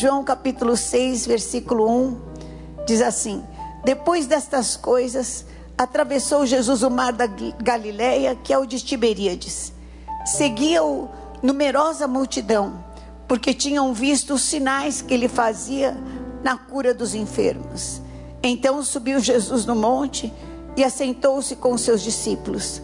João capítulo 6, versículo 1, diz assim: Depois destas coisas, atravessou Jesus o mar da Galileia, que é o de Tiberíades. Seguia-o numerosa multidão, porque tinham visto os sinais que ele fazia na cura dos enfermos. Então subiu Jesus no monte e assentou-se com seus discípulos.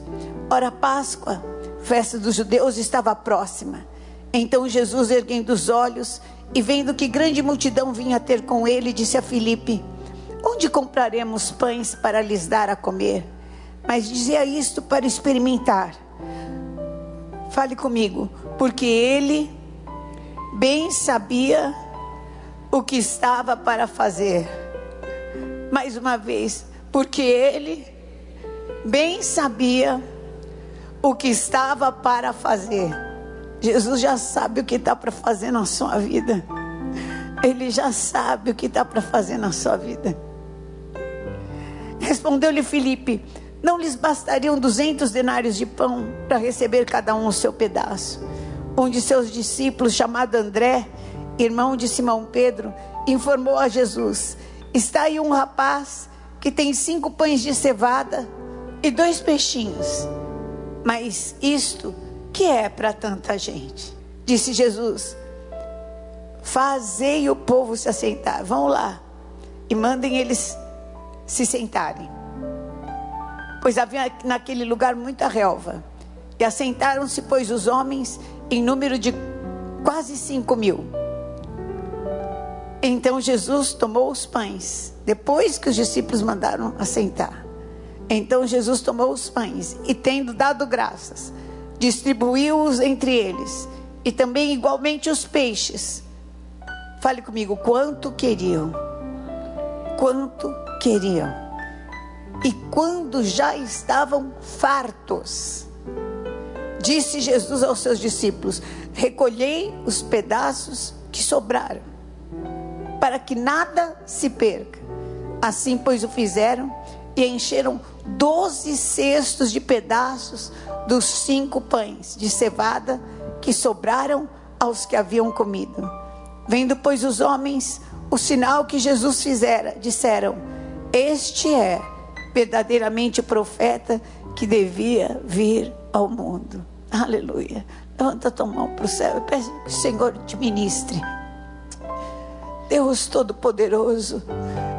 Ora, Páscoa, festa dos judeus, estava próxima. Então Jesus, erguendo os olhos e vendo que grande multidão vinha ter com ele, disse a Filipe: Onde compraremos pães para lhes dar a comer? Mas dizia isto para experimentar. Fale comigo, porque ele bem sabia o que estava para fazer. Mais uma vez, porque ele bem sabia o que estava para fazer. Jesus já sabe o que está para fazer na sua vida. Ele já sabe o que está para fazer na sua vida. Respondeu-lhe Filipe: Não lhes bastariam duzentos denários de pão para receber cada um o seu pedaço? Um de seus discípulos, chamado André, irmão de Simão Pedro, informou a Jesus: Está aí um rapaz que tem cinco pães de cevada e dois peixinhos. Mas isto que é para tanta gente? Disse Jesus: Fazei o povo se assentar. Vão lá e mandem eles se sentarem. Pois havia naquele lugar muita relva. E assentaram-se, pois, os homens em número de quase cinco mil. Então Jesus tomou os pães, depois que os discípulos mandaram assentar. Então Jesus tomou os pães e, tendo dado graças, distribuiu-os entre eles, e também igualmente os peixes. Fale comigo, quanto queriam? Quanto queriam? E quando já estavam fartos, disse Jesus aos seus discípulos: Recolhei os pedaços que sobraram, para que nada se perca. Assim, pois, o fizeram e encheram doze cestos de pedaços dos cinco pães de cevada que sobraram aos que haviam comido. Vendo, pois, os homens o sinal que Jesus fizera, disseram: Este é verdadeiramente o profeta que devia vir ao mundo. Aleluia. Levanta tua mão para o céu e peça que o Senhor te ministre. Deus Todo-Poderoso,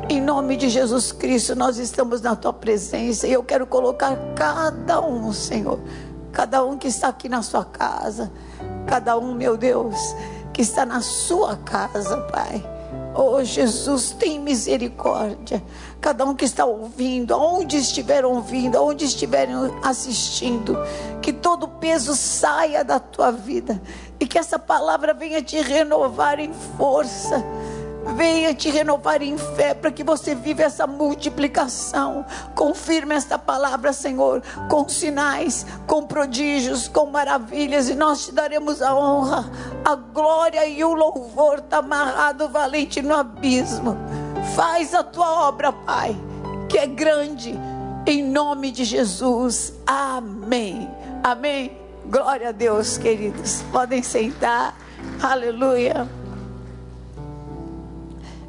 em nome de Jesus Cristo, nós estamos na tua presença e eu quero colocar cada um, Senhor, cada um que está aqui na sua casa, cada um, meu Deus, que está na sua casa, Pai. Oh Jesus, tem misericórdia. Cada um que está ouvindo, aonde estiver ouvindo, aonde estiverem assistindo, que todo peso saia da tua vida e que essa palavra venha te renovar em força venha te renovar em fé para que você viva essa multiplicação. Confirme esta palavra, Senhor, com sinais, com prodígios, com maravilhas, e nós te daremos a honra, a glória e o louvor. Está amarrado valente no abismo. Faz a tua obra, Pai, que é grande, em nome de Jesus. Amém. Amém. Glória a Deus, queridos. Podem sentar. Aleluia.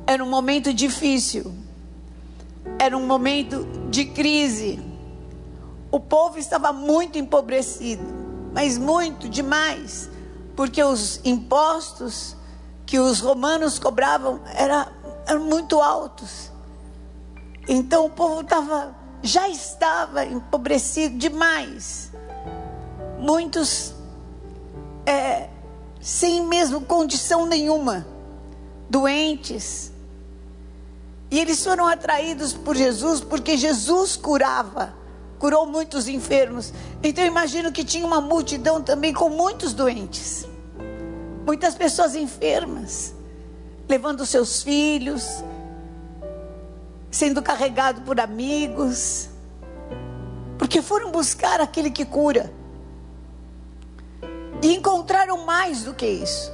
Era um momento difícil. Era um momento de crise. O povo estava muito empobrecido, mas muito demais, porque os impostos que os romanos cobravam era, eram muito altos. Então o povo estava, já estava empobrecido demais. Muitos é, sem mesmo condição nenhuma, doentes, e eles foram atraídos por Jesus porque Jesus curava, curou muitos enfermos. Então imagino que tinha uma multidão também com muitos doentes, muitas pessoas enfermas, levando seus filhos, sendo carregado por amigos, porque foram buscar aquele que cura. E encontraram mais do que isso.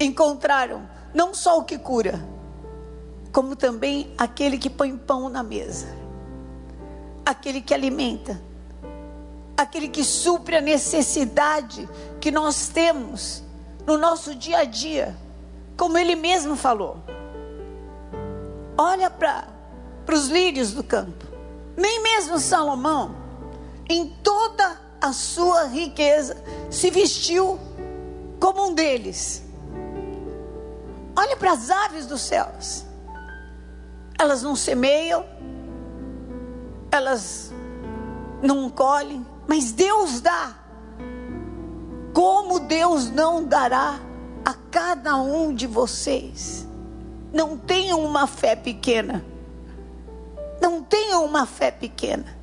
Encontraram não só o que cura, como também aquele que põe pão na mesa, aquele que alimenta, aquele que supre a necessidade que nós temos no nosso dia a dia. como ele mesmo falou. Olha para os lírios do campo. Nem mesmo Salomão, em toda a sua riqueza, se vestiu como um deles. Olha para as aves dos céus. Elas não semeiam, elas não colhem, mas Deus dá. Como Deus não dará a cada um de vocês? Não tenham uma fé pequena. Não tenham uma fé pequena.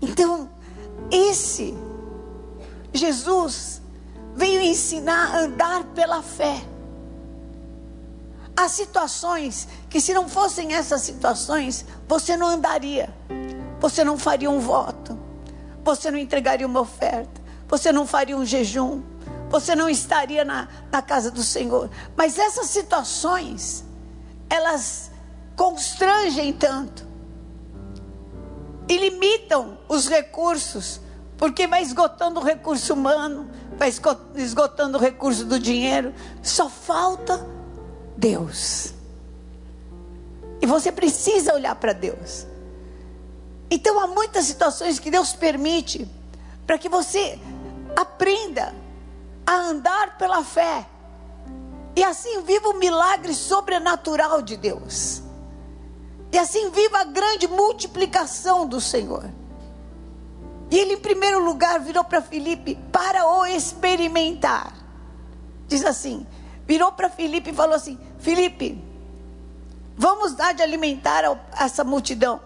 Então, esse Jesus veio ensinar a andar pela fé. Há situações que, se não fossem essas situações, você não andaria, você não faria um voto, você não entregaria uma oferta, você não faria um jejum, você não estaria na, na casa do Senhor. Mas essas situações, elas constrangem tanto e limitam os recursos, porque vai esgotando o recurso humano, vai esgotando o recurso do dinheiro, só falta Deus. E você precisa olhar para Deus. Então há muitas situações que Deus permite para que você aprenda a andar pela fé. E assim viva o milagre sobrenatural de Deus. E assim viva a grande multiplicação do Senhor. E ele, em primeiro lugar, virou para Felipe para o experimentar. Diz assim: virou para Felipe e falou assim: Felipe, vamos dar de alimentar essa multidão.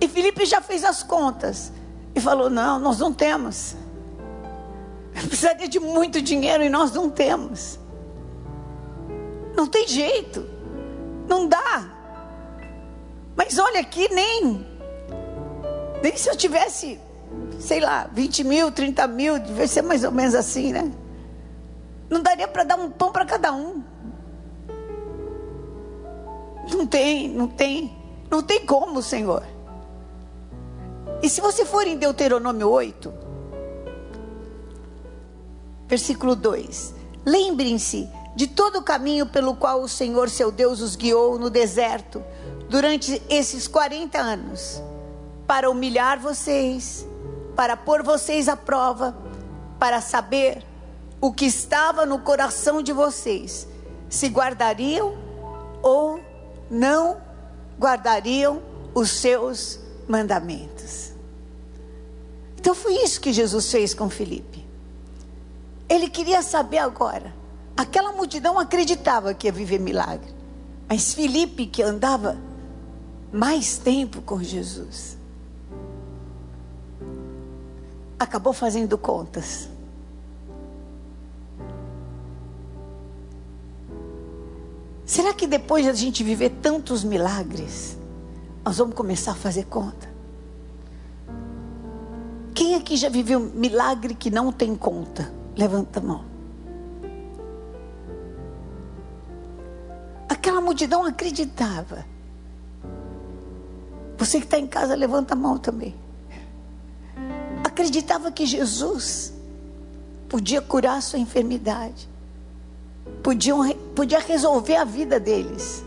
E Felipe já fez as contas e falou: Não, nós não temos. Precisaria de muito dinheiro e nós não temos. Não tem jeito. Não dá. Mas olha aqui, nem. Nem se eu tivesse, sei lá, 20 mil, 30 mil, devia ser mais ou menos assim, né? Não daria para dar um pão para cada um. Não tem, não tem. Não tem como, Senhor. E se você for em Deuteronômio 8, versículo 2: Lembrem-se de todo o caminho pelo qual o Senhor seu Deus os guiou no deserto durante esses 40 anos, para humilhar vocês, para pôr vocês à prova, para saber o que estava no coração de vocês, se guardariam ou não guardariam os seus mandamentos. Então foi isso que Jesus fez com Felipe. Ele queria saber agora. Aquela multidão acreditava que ia viver milagre. Mas Felipe, que andava mais tempo com Jesus, acabou fazendo contas. Será que depois de a gente viver tantos milagres, nós vamos começar a fazer conta? Quem aqui já viveu milagre que não tem conta? Levanta a mão. Aquela multidão acreditava. Você que está em casa, levanta a mão também. Acreditava que Jesus podia curar a sua enfermidade podiam, podia resolver a vida deles.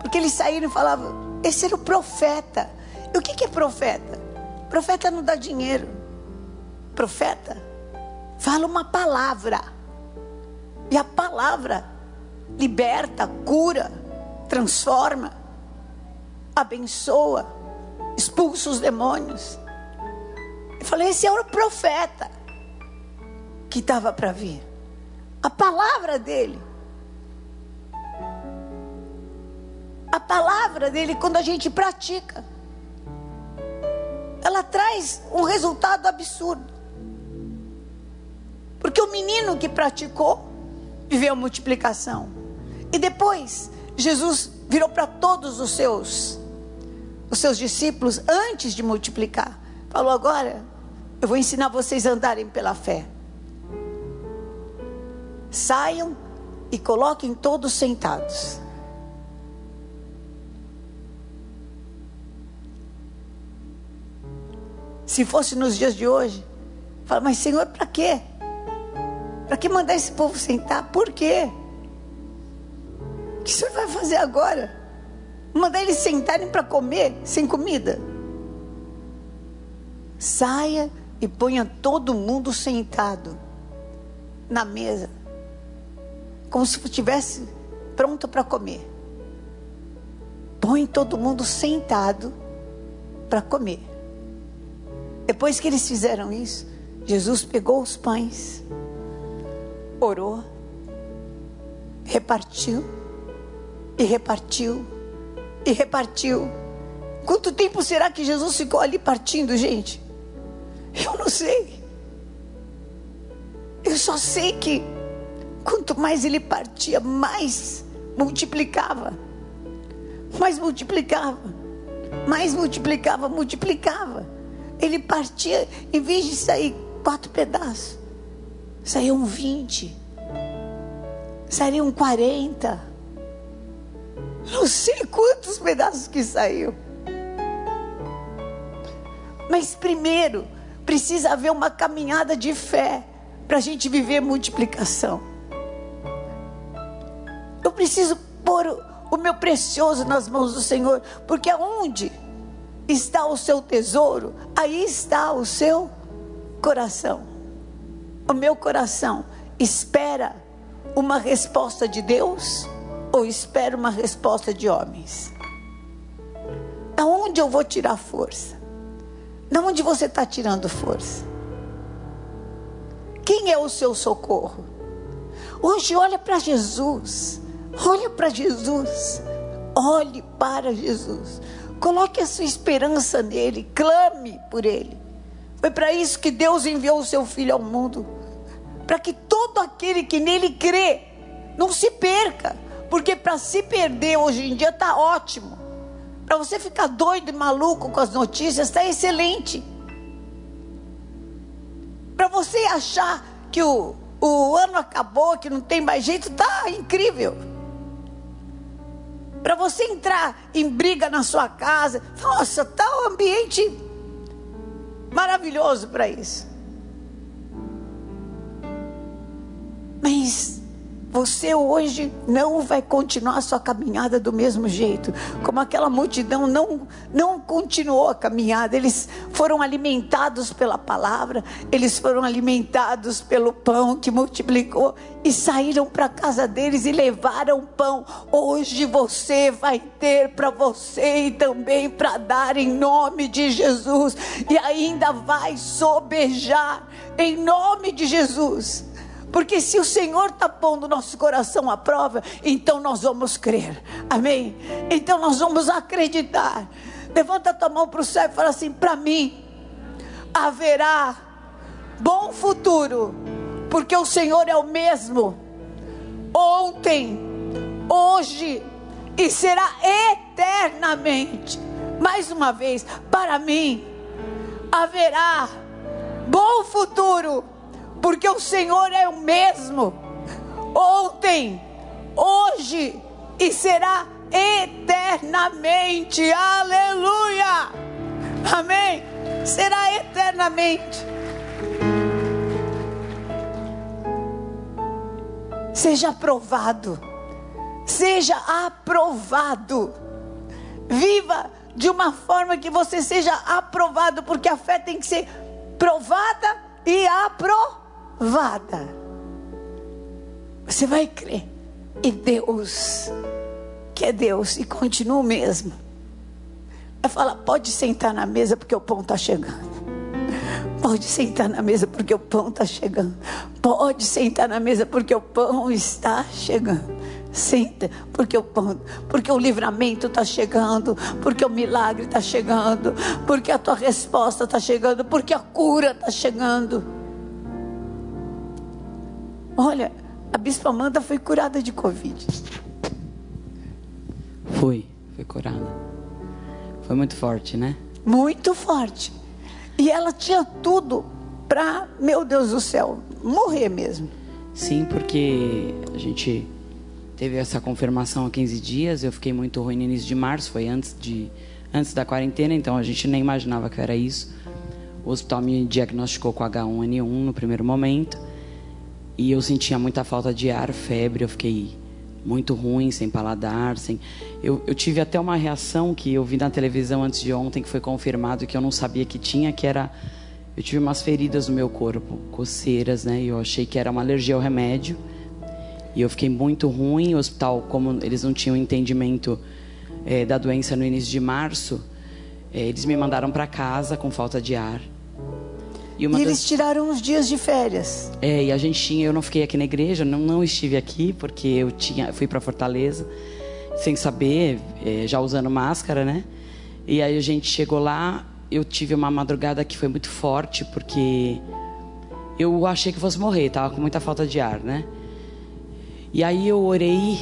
Porque eles saíram e falavam: esse era o profeta. E o que, que é profeta? Profeta não dá dinheiro. Profeta fala uma palavra. E a palavra liberta, cura, transforma, abençoa, expulsa os demônios. Eu falei: esse era o profeta que estava para vir a palavra dele. A palavra dele, quando a gente pratica, ela traz um resultado absurdo. Porque o menino que praticou viveu multiplicação. E depois, Jesus virou para todos os seus os seus discípulos antes de multiplicar. Falou agora, eu vou ensinar vocês a andarem pela fé. Saiam e coloquem todos sentados. Se fosse nos dias de hoje, fala, mas Senhor, para quê? Para que mandar esse povo sentar? Por quê? O que o senhor vai fazer agora? Mandar eles sentarem para comer sem comida? Saia e ponha todo mundo sentado na mesa, como se estivesse pronto para comer. Põe todo mundo sentado para comer. Depois que eles fizeram isso, Jesus pegou os pães, orou, repartiu, e repartiu, e repartiu. Quanto tempo será que Jesus ficou ali partindo, gente? Eu não sei. Eu só sei que quanto mais ele partia, mais multiplicava. Mais multiplicava. Mais multiplicava, multiplicava. Ele partia, em vez de sair quatro pedaços, saíam vinte. Saíam quarenta. Não sei quantos pedaços que saiu. Mas primeiro, precisa haver uma caminhada de fé para a gente viver multiplicação. Preciso pôr o meu precioso nas mãos do Senhor, porque aonde está o seu tesouro, aí está o seu coração. O meu coração espera uma resposta de Deus ou espera uma resposta de homens? Aonde eu vou tirar força? De onde você está tirando força? Quem é o seu socorro? Hoje olha para Jesus. Olha para Jesus. Olhe para Jesus. Coloque a sua esperança nele. Clame por ele. Foi para isso que Deus enviou o seu filho ao mundo. Para que todo aquele que nele crê não se perca. Porque para se perder hoje em dia está ótimo. Para você ficar doido e maluco com as notícias, está excelente. Para você achar que o, o ano acabou, que não tem mais jeito, está incrível. Para você entrar em briga na sua casa, nossa, está um ambiente maravilhoso para isso. Mas você hoje não vai continuar a sua caminhada do mesmo jeito, como aquela multidão não não continuou a caminhada. Eles foram alimentados pela palavra, eles foram alimentados pelo pão que multiplicou e saíram para a casa deles e levaram pão. Hoje você vai ter para você e também para dar em nome de Jesus e ainda vai sobejar em nome de Jesus. Porque se o Senhor está pondo nosso coração à prova, então nós vamos crer. Amém? Então nós vamos acreditar. Levanta a tua mão para o céu e fala assim: para mim haverá bom futuro, porque o Senhor é o mesmo ontem, hoje e será eternamente. Mais uma vez, para mim haverá bom futuro porque o Senhor é o mesmo, ontem, hoje e será eternamente. Aleluia! Amém? Será eternamente. Seja aprovado. Seja aprovado. Viva de uma forma que você seja aprovado, porque a fé tem que ser provada e aprovada vada. Você vai crer em Deus, que é Deus, e continua o mesmo. Vai falar: pode sentar na mesa porque o pão está chegando. Pode sentar na mesa porque o pão está chegando. Pode sentar na mesa porque o pão está chegando. Senta, porque o pão, porque o livramento está chegando, porque o milagre está chegando, porque a tua resposta está chegando, porque a cura está chegando. Olha, a Bispa Amanda foi curada de Covid. Foi, foi curada. Foi muito forte, né? Muito forte. E ela tinha tudo para, meu Deus do céu, morrer mesmo. Sim, porque a gente teve essa confirmação há 15 dias. Eu fiquei muito ruim no início de março, foi antes, de, antes da quarentena, então a gente nem imaginava que era isso. O hospital me diagnosticou com H1N1 no primeiro momento. E eu sentia muita falta de ar, febre, eu fiquei muito ruim, sem paladar, sem. Eu, eu tive até uma reação que eu vi na televisão antes de ontem, que foi confirmado que eu não sabia que tinha, que era eu tive umas feridas no meu corpo, coceiras, né? E eu achei que era uma alergia ao remédio. E eu fiquei muito ruim. O hospital, como eles não tinham entendimento é, da doença no início de março, é, eles me mandaram para casa com falta de ar. E, e eles das... tiraram uns dias de férias. É, e a gente tinha, eu não fiquei aqui na igreja, não, não estive aqui porque eu tinha, fui para Fortaleza sem saber, é, já usando máscara, né? E aí a gente chegou lá, eu tive uma madrugada que foi muito forte porque eu achei que fosse morrer, tava com muita falta de ar, né? E aí eu orei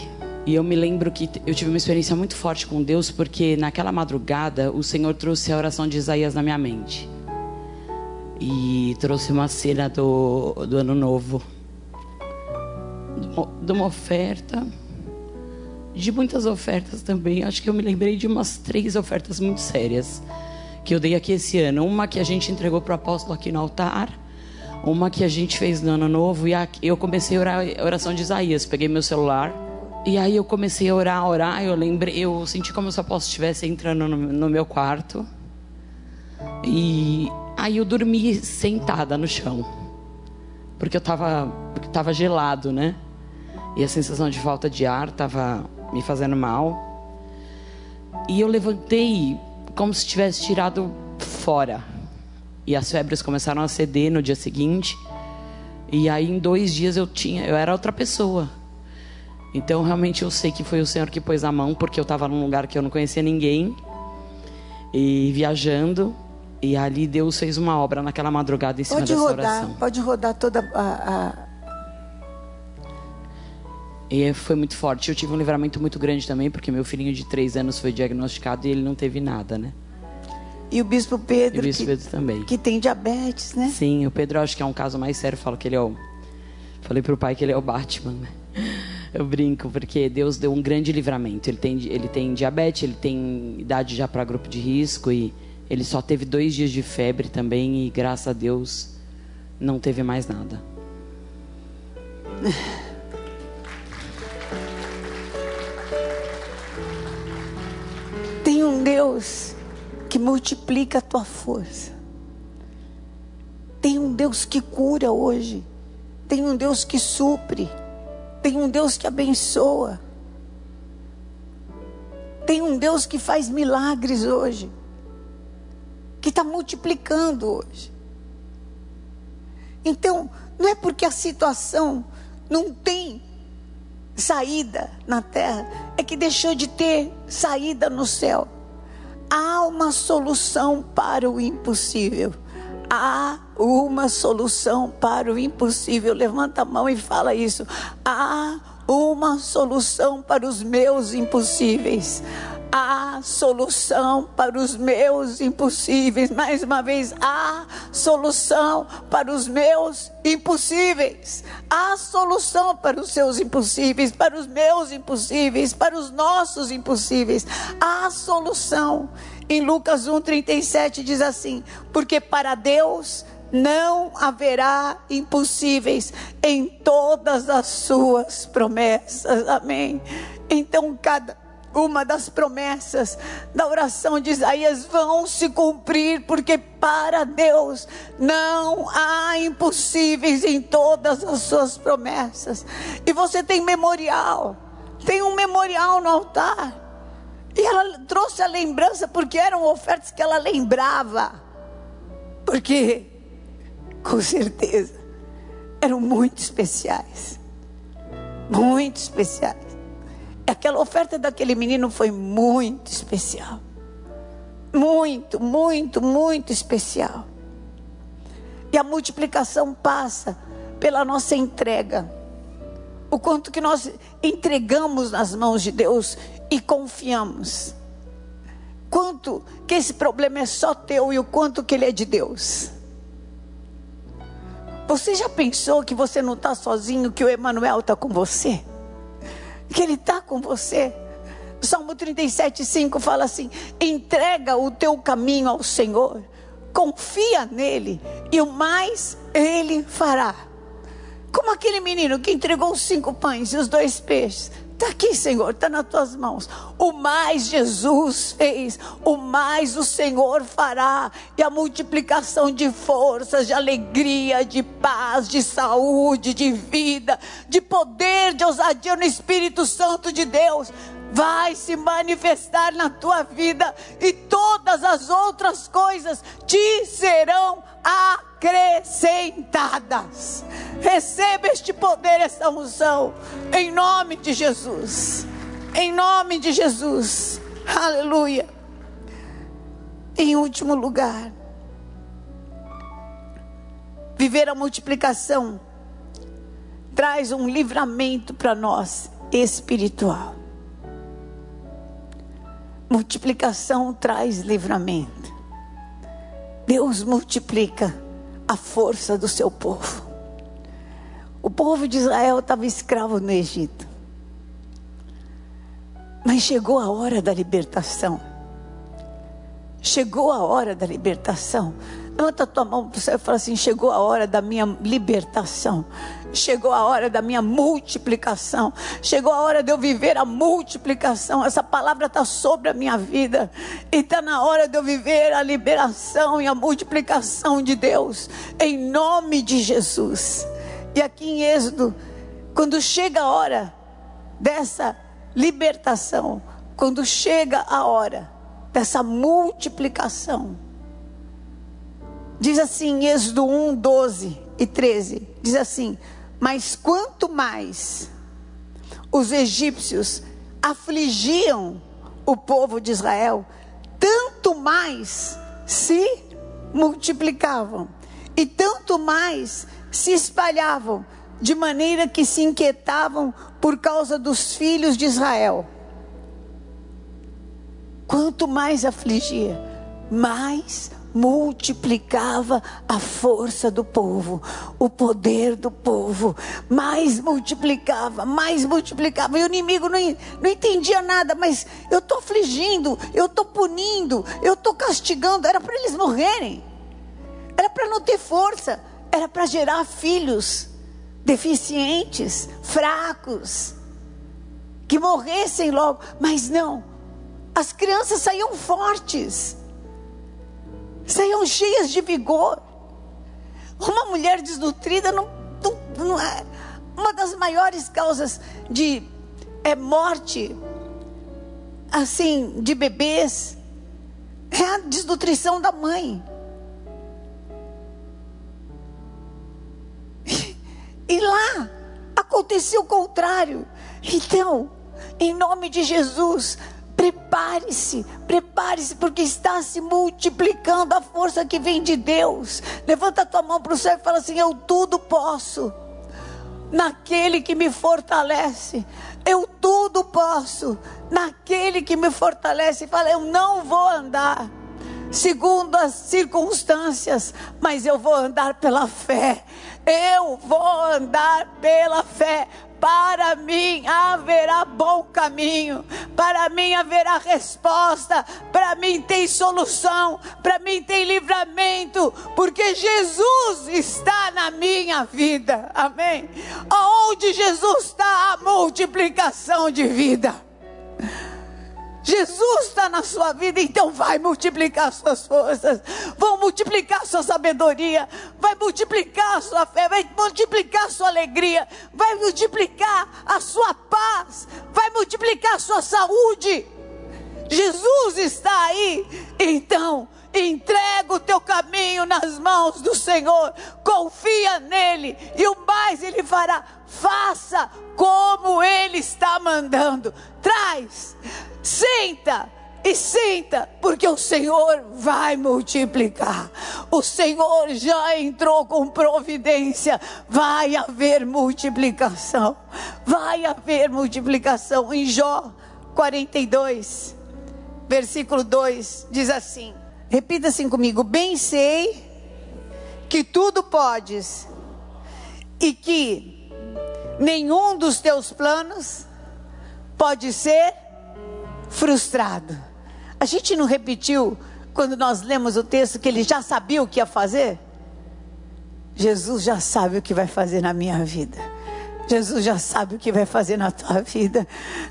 e eu me lembro que eu tive uma experiência muito forte com Deus porque naquela madrugada o Senhor trouxe a oração de Isaías na minha mente e trouxe uma cena do, do ano novo, de uma oferta, de muitas ofertas também. Acho que eu me lembrei de umas três ofertas muito sérias que eu dei aqui esse ano. Uma que a gente entregou para o apóstolo aqui no altar, uma que a gente fez no ano novo, e eu comecei a orar a oração de Isaías. Peguei meu celular. E aí eu comecei a orar, a orar, eu lembrei, eu senti como se o apóstolo estivesse entrando no, no meu quarto. E Aí eu dormi sentada no chão. Porque eu estava porque tava gelado, né? E a sensação de falta de ar estava me fazendo mal. E eu levantei como se tivesse tirado fora. E as febres começaram a ceder no dia seguinte. E aí em dois dias eu tinha, eu era outra pessoa. Então realmente eu sei que foi o Senhor que pôs a mão, porque eu estava num lugar que eu não conhecia ninguém. E viajando. E ali Deus fez uma obra naquela madrugada em cima pode dessa rodar, oração. Pode rodar toda a, a... E foi muito forte. Eu tive um livramento muito grande também, porque meu filhinho de três anos foi diagnosticado e ele não teve nada, né? E o bispo Pedro, e o bispo que, Pedro também. que tem diabetes, né? Sim, o Pedro acho que é um caso mais sério. Falo que ele é o. Falei pro pai que ele é o Batman, né? Eu brinco, porque Deus deu um grande livramento. Ele tem, ele tem diabetes, ele tem idade já para grupo de risco e ele só teve dois dias de febre também e graças a Deus não teve mais nada. Tem um Deus que multiplica a tua força. Tem um Deus que cura hoje. Tem um Deus que supre. Tem um Deus que abençoa. Tem um Deus que faz milagres hoje que está multiplicando hoje. Então, não é porque a situação não tem saída na terra, é que deixou de ter saída no céu. Há uma solução para o impossível. Há uma solução para o impossível. Levanta a mão e fala isso. Há uma solução para os meus impossíveis há solução para os meus impossíveis. Mais uma vez, há solução para os meus impossíveis. Há solução para os seus impossíveis, para os meus impossíveis, para os nossos impossíveis. Há solução. Em Lucas 1:37 diz assim: "Porque para Deus não haverá impossíveis em todas as suas promessas." Amém. Então cada uma das promessas da oração de Isaías vão se cumprir, porque para Deus não há impossíveis em todas as suas promessas. E você tem memorial, tem um memorial no altar. E ela trouxe a lembrança porque eram ofertas que ela lembrava. Porque, com certeza, eram muito especiais. Muito especiais. Aquela oferta daquele menino foi muito especial. Muito, muito, muito especial. E a multiplicação passa pela nossa entrega. O quanto que nós entregamos nas mãos de Deus e confiamos. Quanto que esse problema é só teu e o quanto que ele é de Deus. Você já pensou que você não está sozinho, que o Emanuel está com você? Que Ele está com você. Salmo 37, 5 fala assim: entrega o teu caminho ao Senhor, confia nele, e o mais Ele fará. Como aquele menino que entregou os cinco pães e os dois peixes. Está aqui, Senhor, está nas tuas mãos. O mais Jesus fez, o mais o Senhor fará. E a multiplicação de forças, de alegria, de paz, de saúde, de vida, de poder, de ousadia no Espírito Santo de Deus vai se manifestar na tua vida e todas as outras coisas te serão acrescentadas. Receba este poder, esta unção, em nome de Jesus. Em nome de Jesus. Aleluia. Em último lugar, viver a multiplicação traz um livramento para nós espiritual. Multiplicação traz livramento. Deus multiplica a força do seu povo. O povo de Israel estava escravo no Egito. Mas chegou a hora da libertação. Chegou a hora da libertação. Levanta a tua mão para o céu e fala assim: chegou a hora da minha libertação. Chegou a hora da minha multiplicação. Chegou a hora de eu viver a multiplicação. Essa palavra está sobre a minha vida. E está na hora de eu viver a liberação e a multiplicação de Deus. Em nome de Jesus. E aqui em Êxodo, quando chega a hora dessa libertação, quando chega a hora dessa multiplicação, diz assim, Êxodo 1, 12 e 13: diz assim: Mas quanto mais os egípcios afligiam o povo de Israel, tanto mais se multiplicavam, e tanto mais se espalhavam, de maneira que se inquietavam por causa dos filhos de Israel. Quanto mais afligia, mais multiplicava a força do povo, o poder do povo, mais multiplicava, mais multiplicava. E o inimigo não, não entendia nada, mas eu estou afligindo, eu estou punindo, eu estou castigando. Era para eles morrerem, era para não ter força, era para gerar filhos deficientes, fracos, que morressem logo. Mas não, as crianças saíam fortes saíam cheias de vigor. Uma mulher desnutrida não, não, não é uma das maiores causas de é, morte, assim, de bebês, é a desnutrição da mãe. E lá aconteceu o contrário. Então, em nome de Jesus, Prepare-se, prepare-se, porque está se multiplicando a força que vem de Deus. Levanta a tua mão para o céu e fala assim: Eu tudo posso, naquele que me fortalece. Eu tudo posso, naquele que me fortalece. Fala, eu não vou andar segundo as circunstâncias, mas eu vou andar pela fé. Eu vou andar pela fé. Para mim haverá bom caminho, para mim haverá resposta, para mim tem solução, para mim tem livramento, porque Jesus está na minha vida. Amém. Aonde Jesus está a multiplicação de vida. Jesus está na sua vida, então vai multiplicar suas forças, vão multiplicar sua sabedoria, vai multiplicar sua fé, vai multiplicar sua alegria, vai multiplicar a sua paz, vai multiplicar sua saúde. Jesus está aí, então entrega o teu caminho nas mãos do Senhor, confia nele e o mais ele fará. Faça como ele está mandando. Traz Senta e senta, porque o Senhor vai multiplicar. O Senhor já entrou com providência. Vai haver multiplicação. Vai haver multiplicação. Em Jó 42, versículo 2, diz assim: repita assim comigo: Bem sei que tudo podes e que nenhum dos teus planos pode ser frustrado. A gente não repetiu quando nós lemos o texto que ele já sabia o que ia fazer? Jesus já sabe o que vai fazer na minha vida. Jesus já sabe o que vai fazer na tua vida.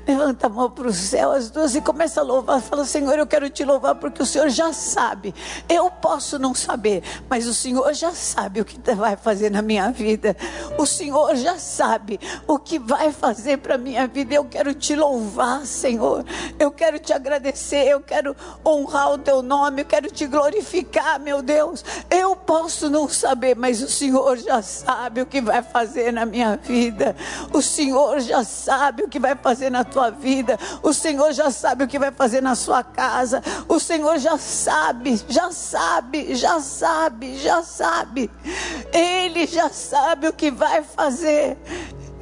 Levanta a mão para o céu, as duas, e começa a louvar. Fala, Senhor, eu quero te louvar porque o Senhor já sabe. Eu posso não saber, mas o Senhor já sabe o que vai fazer na minha vida. O Senhor já sabe o que vai fazer para a minha vida. Eu quero te louvar, Senhor. Eu quero te agradecer. Eu quero honrar o teu nome. Eu quero te glorificar, meu Deus. Eu posso não saber, mas o Senhor já sabe o que vai fazer na minha vida vida. O Senhor já sabe o que vai fazer na tua vida. O Senhor já sabe o que vai fazer na sua casa. O Senhor já sabe, já sabe, já sabe, já sabe. Ele já sabe o que vai fazer.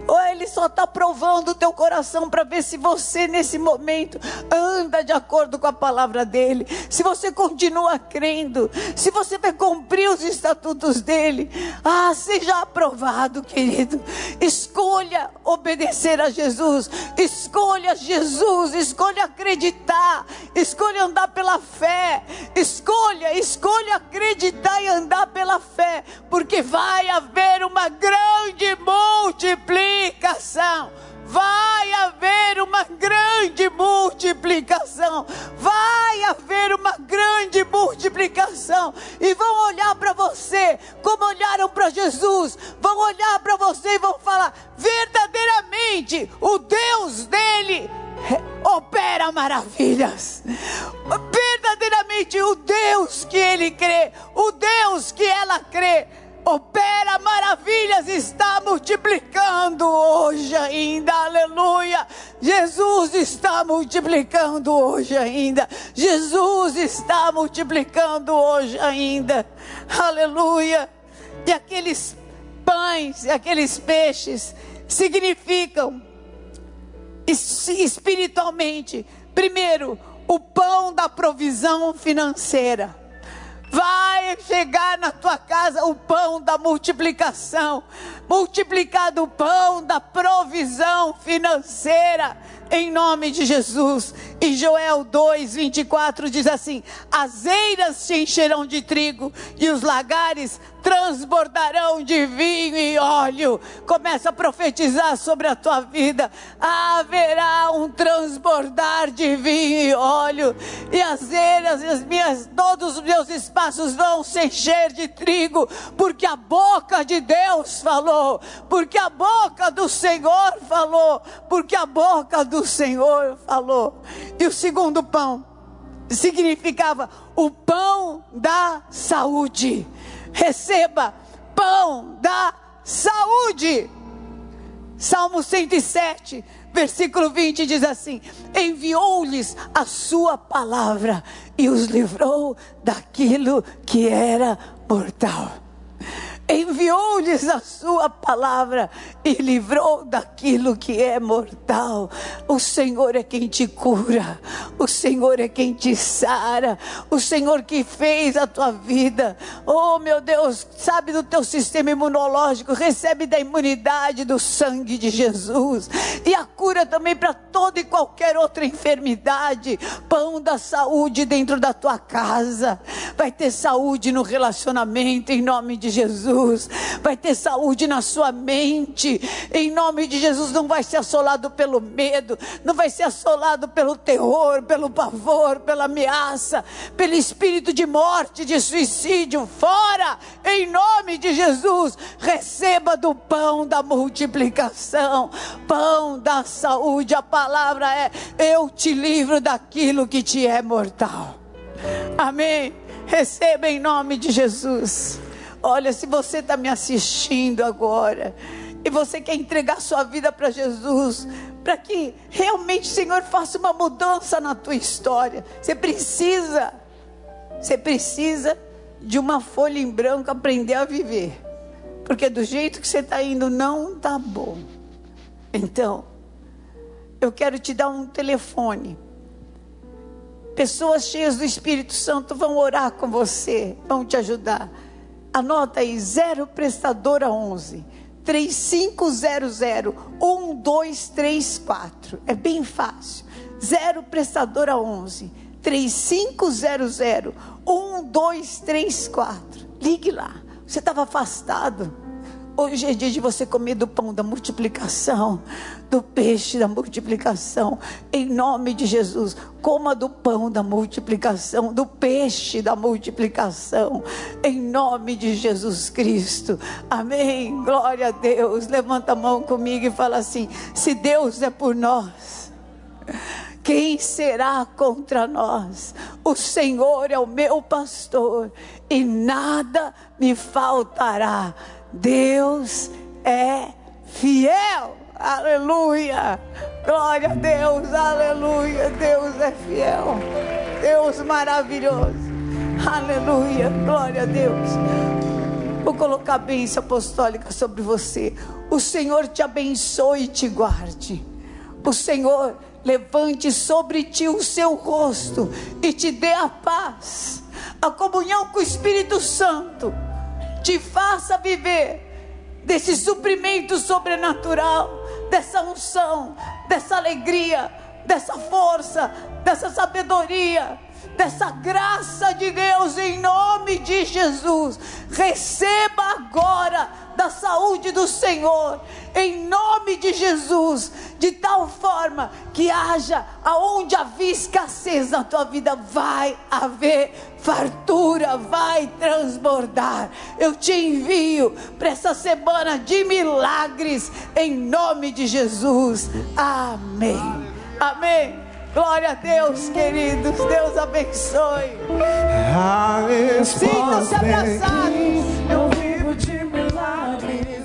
Ou ele só está provando o teu coração para ver se você, nesse momento, anda de acordo com a palavra dele. Se você continua crendo. Se você vai cumprir os estatutos dele. Ah, seja aprovado, querido. Escolha obedecer a Jesus. Escolha Jesus. Escolha acreditar. Escolha andar pela fé. Escolha, escolha acreditar e andar pela fé. Porque vai haver uma grande multiplicação multiplicação. Vai haver uma grande multiplicação. Vai haver uma grande multiplicação. E vão olhar para você como olharam para Jesus. Vão olhar para você e vão falar: verdadeiramente, o Deus dele opera maravilhas. Verdadeiramente, o Deus que ele crê, o Deus que ela crê opera maravilhas, está multiplicando hoje ainda, aleluia. Jesus está multiplicando hoje ainda, Jesus está multiplicando hoje ainda, aleluia. E aqueles pães, aqueles peixes significam espiritualmente, primeiro, o pão da provisão financeira. Vai chegar na tua casa o pão da multiplicação, multiplicado o pão da provisão financeira, em nome de Jesus. E Joel 2, 24 diz assim: As eiras se encherão de trigo e os lagares transbordarão de vinho e óleo. Começa a profetizar sobre a tua vida. Haverá um transbordar de vinho e óleo. E as eiras, as minhas, todos os meus espaços vão se encher de trigo, porque a boca de Deus falou, porque a boca do Senhor falou, porque a boca do Senhor falou. E o segundo pão significava o pão da saúde receba pão da saúde. Salmo 107, versículo 20 diz assim: Enviou-lhes a sua palavra e os livrou daquilo que era mortal enviou-lhes a sua palavra e livrou daquilo que é mortal. O Senhor é quem te cura, o Senhor é quem te sara, o Senhor que fez a tua vida. Oh, meu Deus, sabe do teu sistema imunológico, recebe da imunidade do sangue de Jesus e a cura também para toda e qualquer outra enfermidade. Pão da saúde dentro da tua casa, vai ter saúde no relacionamento em nome de Jesus. Jesus. Vai ter saúde na sua mente. Em nome de Jesus, não vai ser assolado pelo medo, não vai ser assolado pelo terror, pelo pavor, pela ameaça, pelo espírito de morte, de suicídio. Fora, em nome de Jesus, receba do pão da multiplicação, pão da saúde. A palavra é: eu te livro daquilo que te é mortal. Amém. Receba em nome de Jesus. Olha, se você está me assistindo agora e você quer entregar sua vida para Jesus, para que realmente o Senhor faça uma mudança na tua história, você precisa, você precisa de uma folha em branco aprender a viver, porque do jeito que você está indo não está bom. Então, eu quero te dar um telefone. Pessoas cheias do Espírito Santo vão orar com você, vão te ajudar. Anota aí, 0 prestadora 11 3500 1234. É bem fácil. 0 prestadora 11 3500 1234. Ligue lá. Você estava afastado. Hoje é dia de você comer do pão da multiplicação, do peixe da multiplicação, em nome de Jesus. Coma do pão da multiplicação, do peixe da multiplicação, em nome de Jesus Cristo. Amém. Glória a Deus. Levanta a mão comigo e fala assim: se Deus é por nós. Quem será contra nós? O Senhor é o meu pastor e nada me faltará. Deus é fiel. Aleluia. Glória a Deus. Aleluia. Deus é fiel. Deus maravilhoso. Aleluia. Glória a Deus. Vou colocar a bênção apostólica sobre você. O Senhor te abençoe e te guarde. O Senhor levante sobre ti o seu rosto e te dê a paz, a comunhão com o Espírito Santo te faça viver desse suprimento sobrenatural, dessa unção, dessa alegria, dessa força, dessa sabedoria, dessa graça de Deus em nome de Jesus. Receba agora da saúde do Senhor, em nome de Jesus, de tal forma que haja aonde havia escassez na tua vida, vai haver fartura, vai transbordar. Eu te envio para essa semana de milagres, em nome de Jesus. Amém. Amém. Glória a Deus, queridos. Deus abençoe. Sintam-se abraçados. heart is